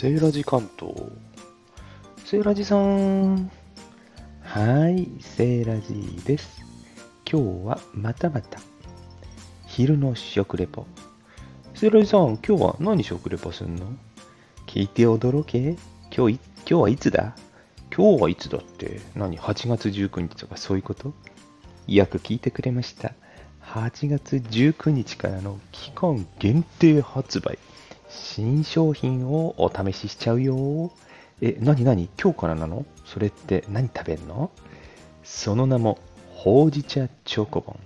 セーラジ関東。セーラジさん。はい、セーラジです。今日はまたまた、昼の食レポ。セーラジさん、今日は何食レポすんの？聞いて驚け？今日今日はいつだ？今日はいつだって？何 ?8 月19日とかそういうこと？よく聞いてくれました。8月19日からの期間限定発売。新商品をお試ししちゃうよ。え、なになに今日からなの？それって何食べんの？その名も、ほうじ茶チョコボ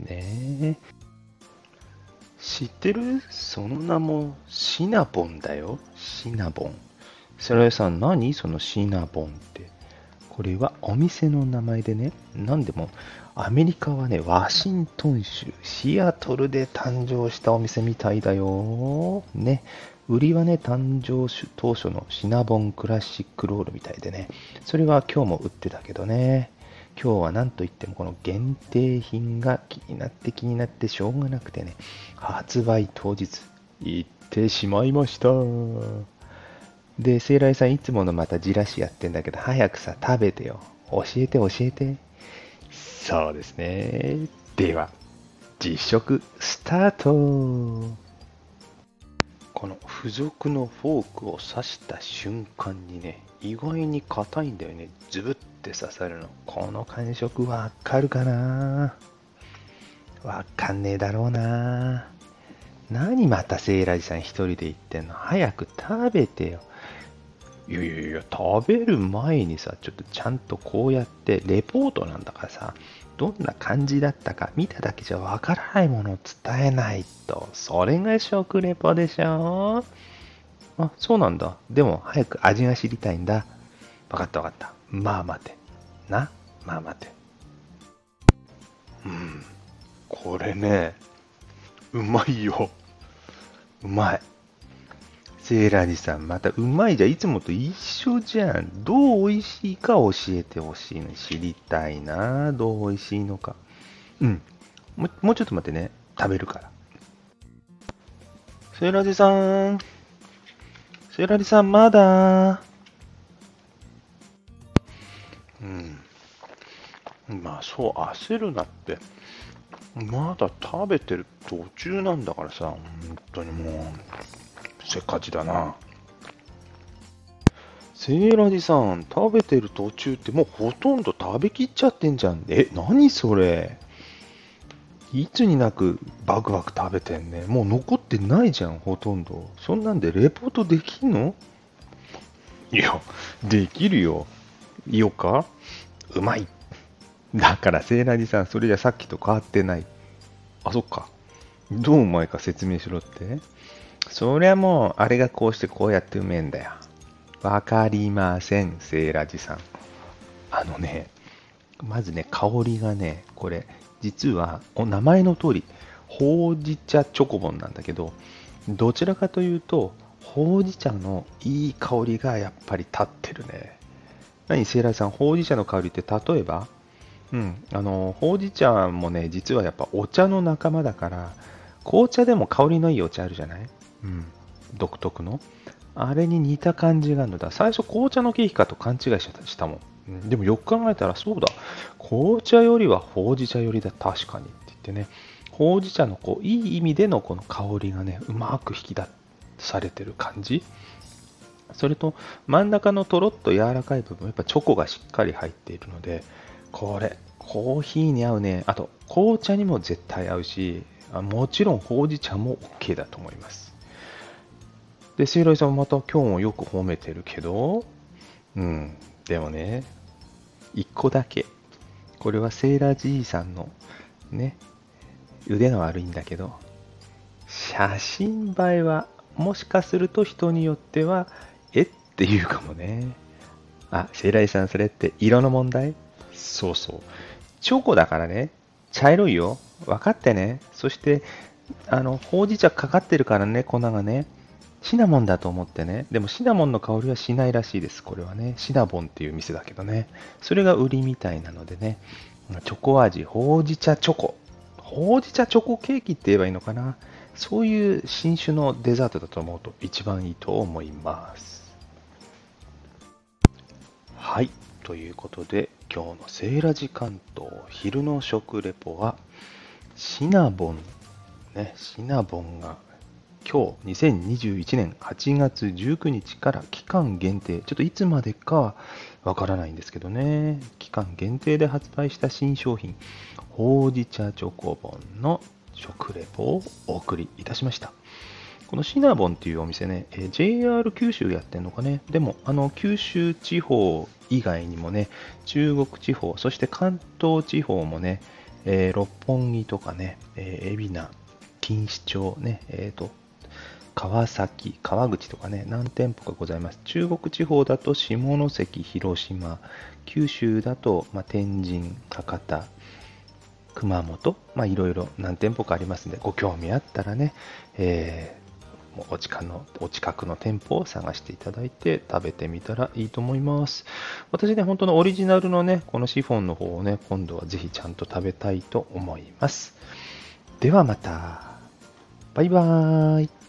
ン。ねえ。知ってる？その名もシナボンだよ。シナボン。それさん、何？そのシナボンって。これはお店の名前でね、何でもアメリカはね、ワシントン州シアトルで誕生したお店みたいだよ。ね。売りはね、誕生当初のシナボンクラシックロールみたいでね。それは今日も売ってたけどね。今日は何といってもこの限定品が気になって気になってしょうがなくてね。発売当日、行ってしまいました。で、セイライさんいつものまたじらしやってんだけど、早くさ、食べてよ。教えて教えて。そうですね。では、実食スタートこの付属のフォークを刺した瞬間にね、意外に硬いんだよね。ズブって刺さるの。この感触わかるかな？わかんねえだろうな何またセイラジさん一人で言ってんの？早く食べてよ。いやいやいや、食べる前にさ、ちょっとちゃんとこうやってレポートなんだからさ、どんな感じだったか見ただけじゃわからないものを伝えないと。それが食レポでしょ？あ、そうなんだ。でも早く味が知りたいんだ。わかったわかった。まあ待て。な、まあ待て。うん。これね、うまいよ。うまい。セーラーさん、またうまいじゃん。いつもと一緒じゃん。どう美味しいか教えてほしいの。知りたいな。どう美味しいのか。うんも。もうちょっと待ってね。食べるから。セーラーさん。セーラーさん、まだ。うん。まあ、そう、焦るなって。まだ食べてる途中なんだからさ、本当にもう。せっかちだな。セイラジさん、食べてる途中ってもうほとんど食べきっちゃってんじゃん。え、何それいつになくバクバク食べてんね。もう残ってないじゃん、ほとんど。そんなんでレポートできんの？いや、できるよ。いよか？うまい。だからセイラジさん、それじゃさっきと変わってない。あ、そっか。どううまいか説明しろって。そりゃもう、あれがこうしてこうやってうめえんだよ。わかりません、セイラジさん。あのね、まずね、香りがね、これ、実は、お名前の通り、ほうじ茶チョコボンなんだけど、どちらかというと、ほうじ茶のいい香りがやっぱり立ってるね。何、セイラさん、ほうじ茶の香りって例えば？うん、あの、ほうじ茶もね、実はやっぱお茶の仲間だから、紅茶でも香りのいいお茶あるじゃない？うん、独特の？あれに似た感じがあるのだ。最初紅茶のケーキかと勘違いしたもん。うん、でもよく考えたらそうだ。紅茶よりはほうじ茶よりだ。確かにって言ってね。ほうじ茶のこういい意味でのこの香りがね、うまく引き出されてる感じ。それと真ん中のとろっと柔らかい部分、やっぱチョコがしっかり入っているので、これ、コーヒーに合うね。あと、紅茶にも絶対合うし、もちろんほうじ茶も OK だと思います。で、セイライさんまた今日もよく褒めてるけど、うん、でもね、一個だけ。これはセーラーじいさんのね、腕が悪いんだけど、写真映えはもしかすると人によっては、えって言うかもね。あ、セイライさんそれって色の問題？そうそう。チョコだからね、茶色いよ。分かってね。そして、あの、ほうじ茶かかってるからね、粉がね。シナモンだと思ってね。でもシナモンの香りはしないらしいです。これはね。シナボンっていう店だけどね。それが売りみたいなのでね。チョコ味、ほうじ茶チョコ。ほうじ茶チョコケーキって言えばいいのかな。そういう新種のデザートだと思うと一番いいと思います。はい。ということで、今日のセーラジ関東昼の食レポは、シナボン、ね、シナボンが今日2021年8月19日から期間限定、ちょっといつまでかはわからないんですけどね、期間限定で発売した新商品、ほうじ茶チョコボンの食レポをお送りいたしました。このシナボンっていうお店ね、え JR 九州やってんのかね。でも、あの、九州地方以外にもね、中国地方、そして関東地方もね、えー、六本木とかね、えー、海老名、錦糸町ね、えっ、ー、と、川崎、川口とかね、何店舗かございます。中国地方だと下関、広島、九州だと、まあ、天神、博多、熊本、まあ、いろいろ何店舗かありますので、ご興味あったらね、えー、お近のお近くの店舗を探していただいて食べてみたらいいと思います。私ね、本当のオリジナルのね、このシフォンの方をね、今度はぜひちゃんと食べたいと思います。ではまた。バイバーイ。